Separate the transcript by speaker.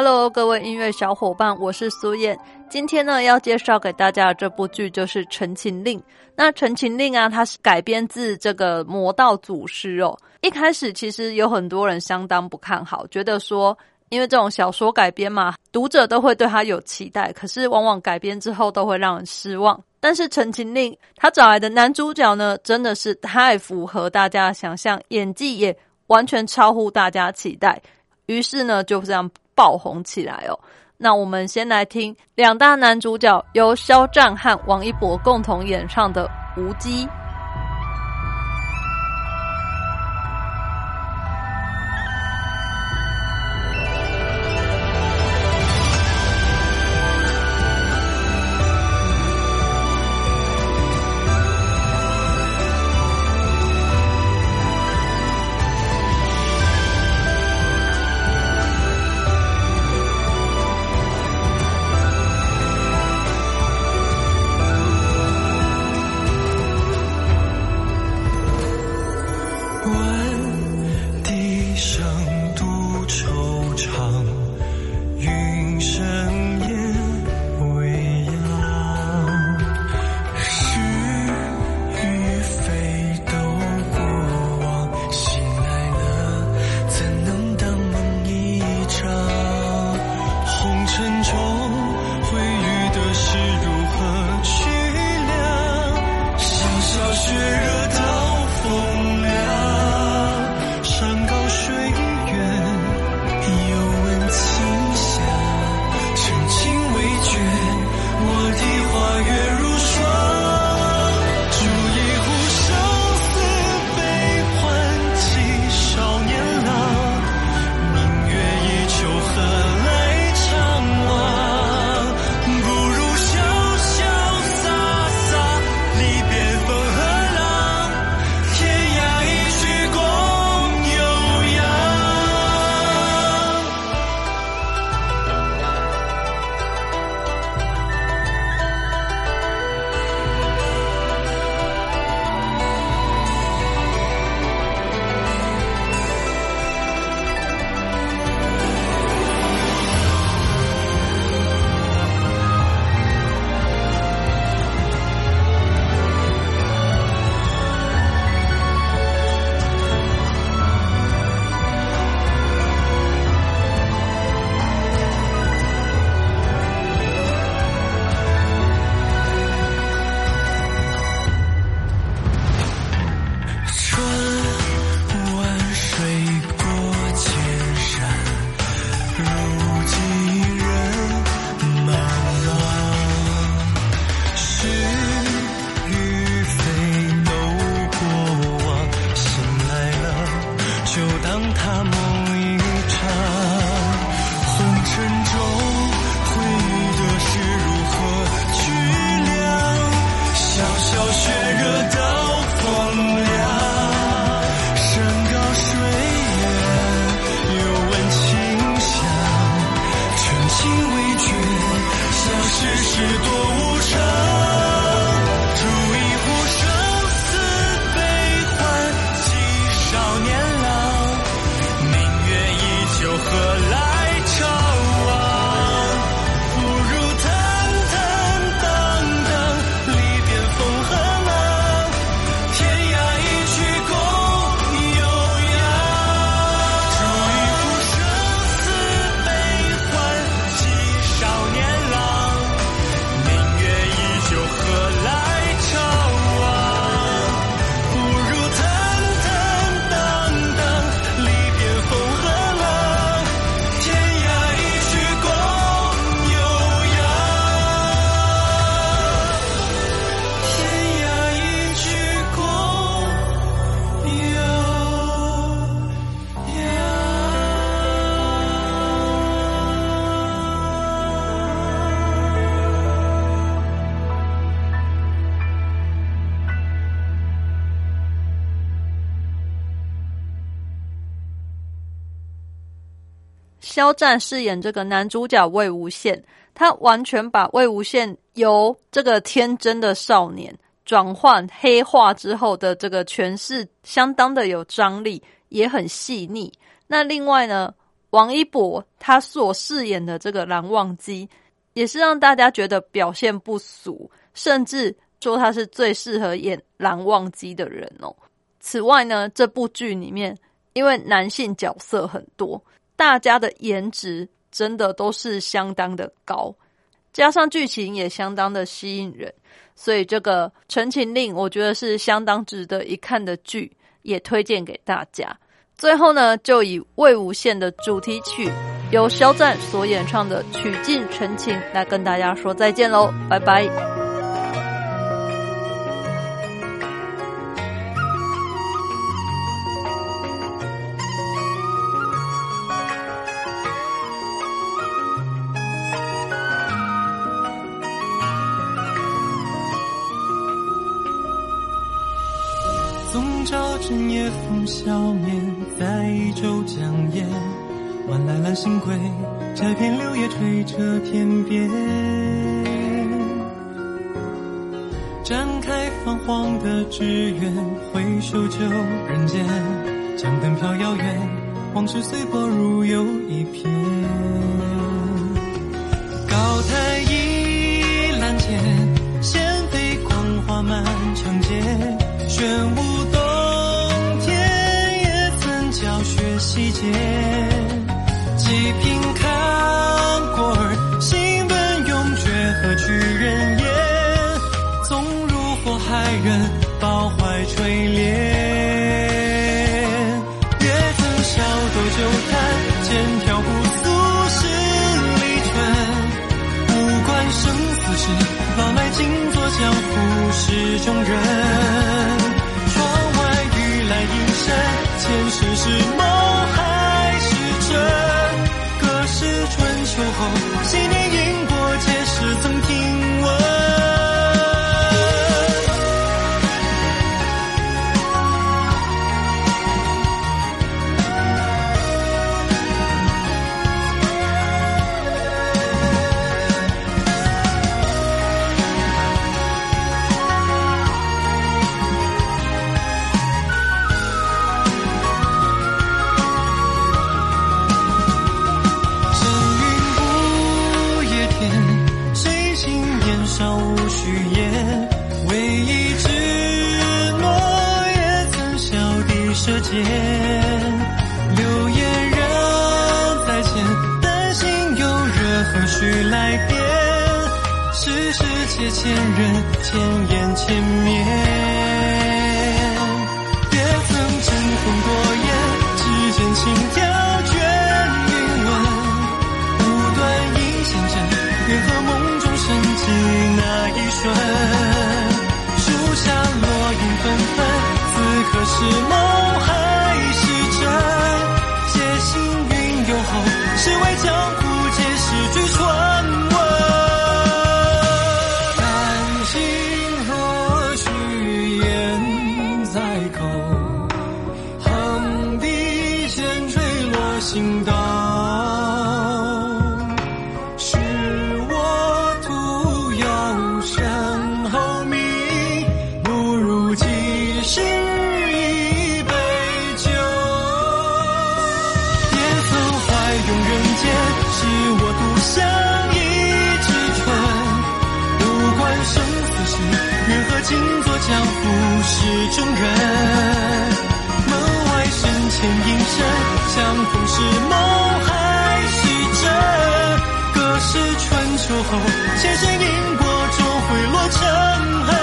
Speaker 1: Hello，各位音乐小伙伴，我是苏燕。今天呢，要介绍给大家的这部剧就是《陈情令》。那《陈情令》啊，它是改编自这个《魔道祖师》哦。一开始其实有很多人相当不看好，觉得说，因为这种小说改编嘛，读者都会对他有期待，可是往往改编之后都会让人失望。但是《陈情令》他找来的男主角呢，真的是太符合大家想象，演技也完全超乎大家期待。于是呢，就这样。爆红起来哦！那我们先来听两大男主角由肖战和王一博共同演唱的《无羁》。惆怅。肖战饰演这个男主角魏无羡，他完全把魏无羡由这个天真的少年转换黑化之后的这个诠释，相当的有张力，也很细腻。那另外呢，王一博他所饰演的这个蓝忘机，也是让大家觉得表现不俗，甚至说他是最适合演蓝忘机的人哦。此外呢，这部剧里面因为男性角色很多。大家的颜值真的都是相当的高，加上剧情也相当的吸引人，所以这个《陈情令》我觉得是相当值得一看的剧，也推荐给大家。最后呢，就以魏无羡的主题曲由肖战所演唱的《曲尽陈情》来跟大家说再见喽，拜拜。
Speaker 2: 深夜风消灭，在一周将夜，晚来揽星归，摘片柳叶吹着天边，展开泛黄的纸鸢，回首旧人间，江灯飘遥远，往事随波如游一片。高台倚栏前，仙飞光华满长街，玄武怀，人抱怀垂怜。也曾小斗酒坛，剑挑不俗十里春。不管生死事，老来静坐江湖事中人。窗外雨来阴山，前世是改变世世界千人千言千面。行道，是我徒有身后名，不如即时一杯酒。也曾怀拥人间，是我独享一枝春。不管生死事，缘何尽做江湖事中人？前因深，相逢是梦还是真？隔世春秋后，前生因果终会落成埃。